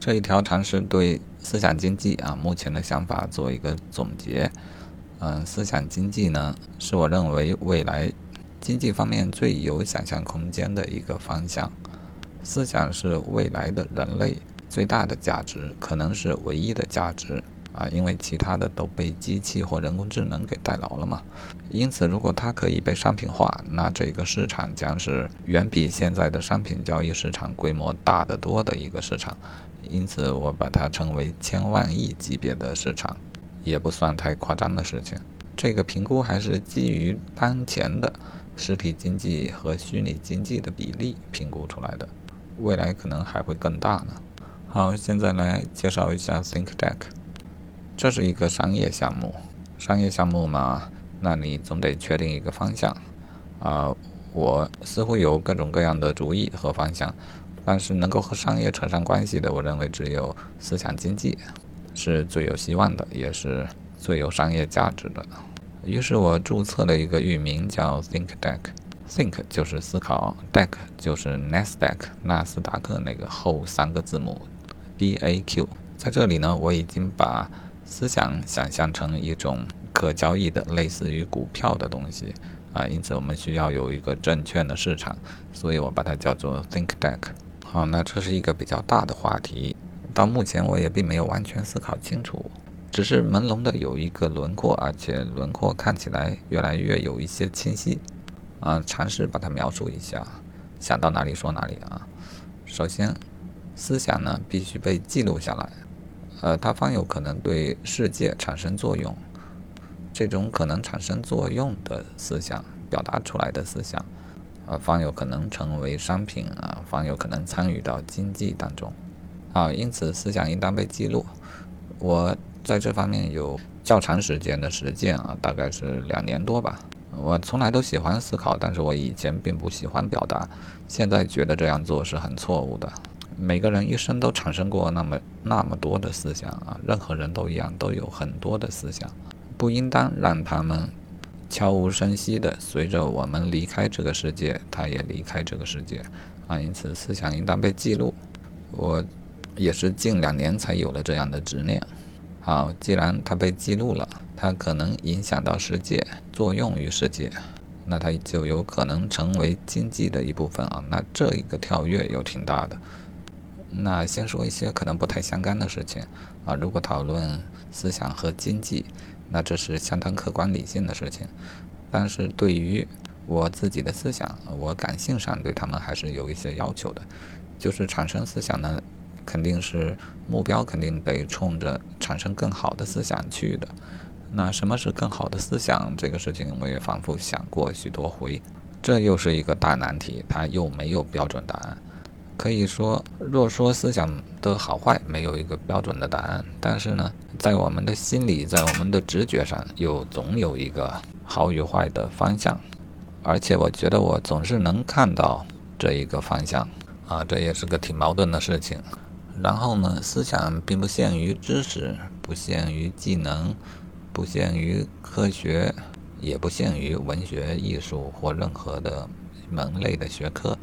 这一条尝试对思想经济啊目前的想法做一个总结。嗯，思想经济呢，是我认为未来经济方面最有想象空间的一个方向。思想是未来的人类最大的价值，可能是唯一的价值啊，因为其他的都被机器或人工智能给代劳了嘛。因此，如果它可以被商品化，那这个市场将是远比现在的商品交易市场规模大得多的一个市场。因此，我把它称为千万亿级别的市场，也不算太夸张的事情。这个评估还是基于当前的实体经济和虚拟经济的比例评估出来的。未来可能还会更大呢。好，现在来介绍一下 ThinkDeck。这是一个商业项目，商业项目嘛，那你总得确定一个方向。啊，我似乎有各种各样的主意和方向，但是能够和商业扯上关系的，我认为只有思想经济是最有希望的，也是最有商业价值的。于是我注册了一个域名叫 ThinkDeck。Think 就是思考，Deck 就是 Nasdaq 纳斯达克那个后三个字母 D A Q。在这里呢，我已经把思想想象成一种可交易的类似于股票的东西啊，因此我们需要有一个证券的市场，所以我把它叫做 Think Deck。好，那这是一个比较大的话题，到目前我也并没有完全思考清楚，只是朦胧的有一个轮廓，而且轮廓看起来越来越有一些清晰。啊，尝试把它描述一下，想到哪里说哪里啊。首先，思想呢必须被记录下来，呃，它方有可能对世界产生作用。这种可能产生作用的思想，表达出来的思想，呃，方有可能成为商品啊，方有可能参与到经济当中。啊，因此思想应当被记录。我在这方面有较长时间的实践啊，大概是两年多吧。我从来都喜欢思考，但是我以前并不喜欢表达，现在觉得这样做是很错误的。每个人一生都产生过那么那么多的思想啊，任何人都一样，都有很多的思想，不应当让他们悄无声息的随着我们离开这个世界，他也离开这个世界啊。因此，思想应当被记录。我也是近两年才有了这样的执念。好，既然它被记录了。它可能影响到世界，作用于世界，那它就有可能成为经济的一部分啊。那这一个跳跃又挺大的。那先说一些可能不太相干的事情啊。如果讨论思想和经济，那这是相当客观理性的事情。但是对于我自己的思想，我感性上对他们还是有一些要求的。就是产生思想呢，肯定是目标，肯定得冲着产生更好的思想去的。那什么是更好的思想？这个事情我也反复想过许多回，这又是一个大难题，它又没有标准答案。可以说，若说思想的好坏没有一个标准的答案，但是呢，在我们的心里，在我们的直觉上，又总有一个好与坏的方向。而且我觉得我总是能看到这一个方向啊，这也是个挺矛盾的事情。然后呢，思想并不限于知识，不限于技能。不限于科学，也不限于文学、艺术或任何的门类的学科。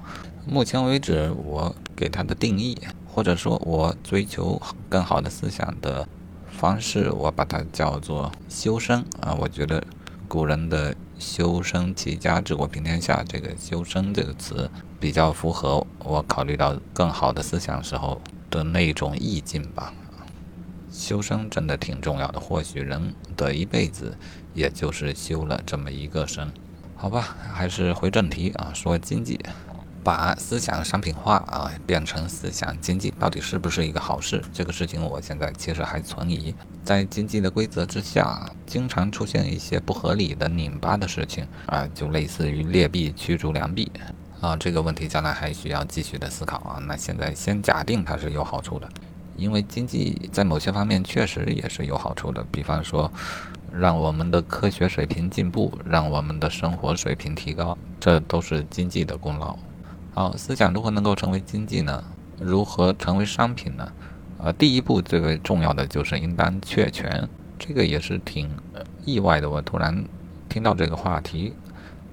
目前为止，我给它的定义，或者说我追求更好的思想的方式，我把它叫做修身啊。我觉得古人的“修身齐家治国平天下”这个“修身”这个词比较符合我考虑到更好的思想时候的那种意境吧。修身真的挺重要的，或许人的一辈子也就是修了这么一个身，好吧，还是回正题啊，说经济，把思想商品化啊，变成思想经济，到底是不是一个好事？这个事情我现在其实还存疑。在经济的规则之下，经常出现一些不合理的拧巴的事情啊，就类似于劣币驱逐良币啊，这个问题将来还需要继续的思考啊。那现在先假定它是有好处的。因为经济在某些方面确实也是有好处的，比方说，让我们的科学水平进步，让我们的生活水平提高，这都是经济的功劳。好，思想如何能够成为经济呢？如何成为商品呢？呃，第一步最为重要的就是应当确权，这个也是挺意外的。我突然听到这个话题。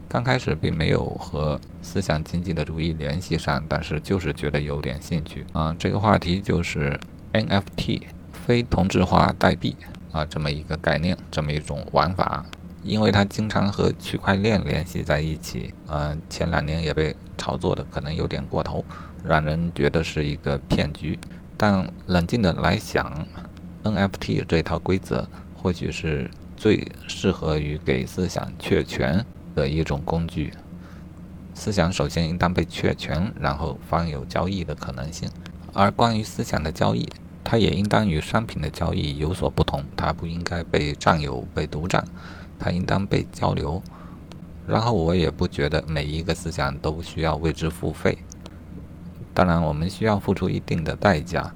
刚开始并没有和思想经济的主义联系上，但是就是觉得有点兴趣啊。这个话题就是 NFT 非同质化代币啊这么一个概念，这么一种玩法，因为它经常和区块链联系在一起，呃，前两年也被炒作的可能有点过头，让人觉得是一个骗局。但冷静的来想，NFT 这套规则或许是最适合于给思想确权的一种工具。思想首先应当被确权，然后方有交易的可能性。而关于思想的交易，它也应当与商品的交易有所不同。它不应该被占有、被独占，它应当被交流。然后我也不觉得每一个思想都需要为之付费。当然，我们需要付出一定的代价。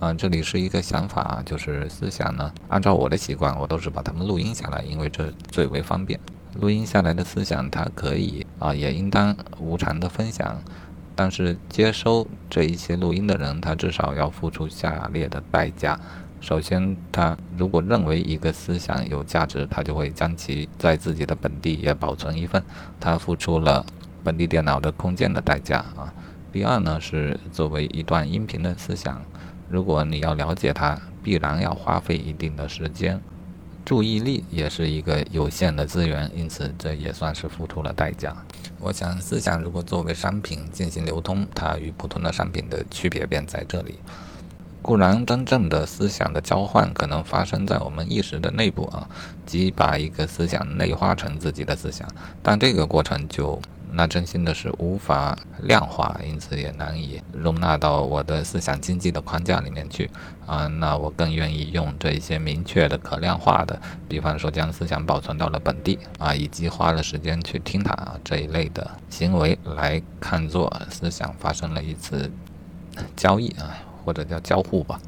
啊，这里是一个想法，就是思想呢，按照我的习惯，我都是把它们录音下来，因为这最为方便。录音下来的思想，它可以啊，也应当无偿的分享。但是接收这一些录音的人，他至少要付出下列的代价：首先，他如果认为一个思想有价值，他就会将其在自己的本地也保存一份，他付出了本地电脑的空间的代价啊。第二呢，是作为一段音频的思想，如果你要了解它，必然要花费一定的时间。注意力也是一个有限的资源，因此这也算是付出了代价。我想，思想如果作为商品进行流通，它与普通的商品的区别便在这里。固然，真正的思想的交换可能发生在我们意识的内部啊，即把一个思想内化成自己的思想，但这个过程就。那真心的是无法量化，因此也难以容纳到我的思想经济的框架里面去啊。那我更愿意用这一些明确的、可量化的，比方说将思想保存到了本地啊，以及花了时间去听它这一类的行为来看作思想发生了一次交易啊，或者叫交互吧。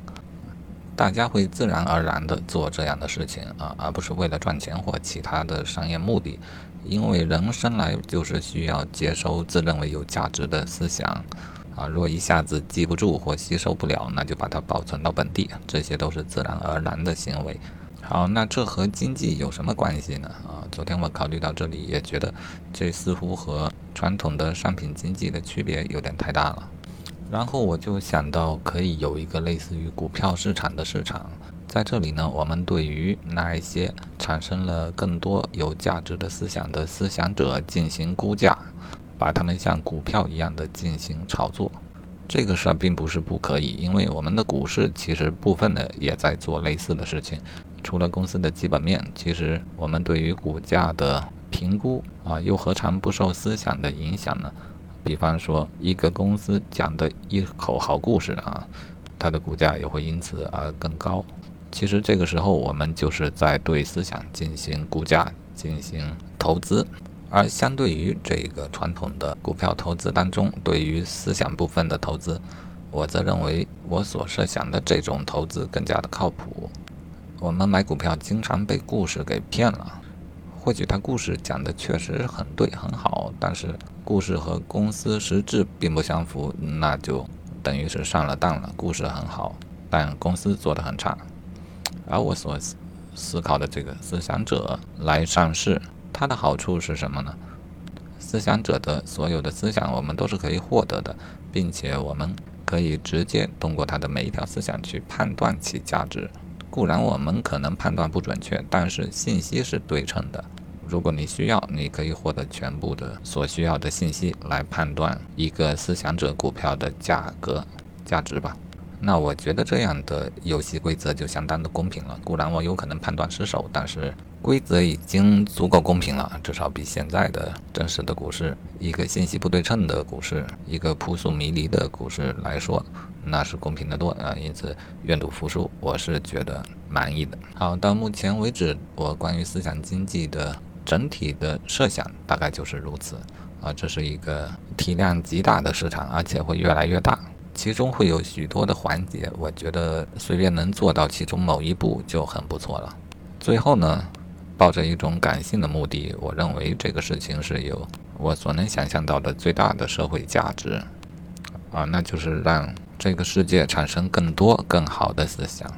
大家会自然而然地做这样的事情啊，而不是为了赚钱或其他的商业目的。因为人生来就是需要接收自认为有价值的思想啊，如果一下子记不住或吸收不了，那就把它保存到本地，这些都是自然而然的行为。好，那这和经济有什么关系呢？啊，昨天我考虑到这里，也觉得这似乎和传统的商品经济的区别有点太大了。然后我就想到，可以有一个类似于股票市场的市场，在这里呢，我们对于那一些产生了更多有价值的思想的思想者进行估价，把他们像股票一样的进行炒作。这个事儿并不是不可以，因为我们的股市其实部分的也在做类似的事情。除了公司的基本面，其实我们对于股价的评估啊，又何尝不受思想的影响呢？比方说，一个公司讲的一口好故事啊，它的股价也会因此而更高。其实这个时候，我们就是在对思想进行估价、进行投资。而相对于这个传统的股票投资当中，对于思想部分的投资，我则认为我所设想的这种投资更加的靠谱。我们买股票经常被故事给骗了。或许他故事讲的确实很对很好，但是故事和公司实质并不相符，那就等于是上了当了。故事很好，但公司做的很差。而我所思考的这个思想者来上市，它的好处是什么呢？思想者的所有的思想我们都是可以获得的，并且我们可以直接通过他的每一条思想去判断其价值。固然我们可能判断不准确，但是信息是对称的。如果你需要，你可以获得全部的所需要的信息来判断一个思想者股票的价格价值吧。那我觉得这样的游戏规则就相当的公平了。固然我有可能判断失手，但是规则已经足够公平了，至少比现在的真实的股市、一个信息不对称的股市、一个扑朔迷离的股市来说，那是公平的多啊。因此，愿赌服输，我是觉得满意的。好，到目前为止，我关于思想经济的。整体的设想大概就是如此啊，这是一个体量极大的市场，而且会越来越大，其中会有许多的环节，我觉得随便能做到其中某一步就很不错了。最后呢，抱着一种感性的目的，我认为这个事情是有我所能想象到的最大的社会价值啊，那就是让这个世界产生更多更好的思想。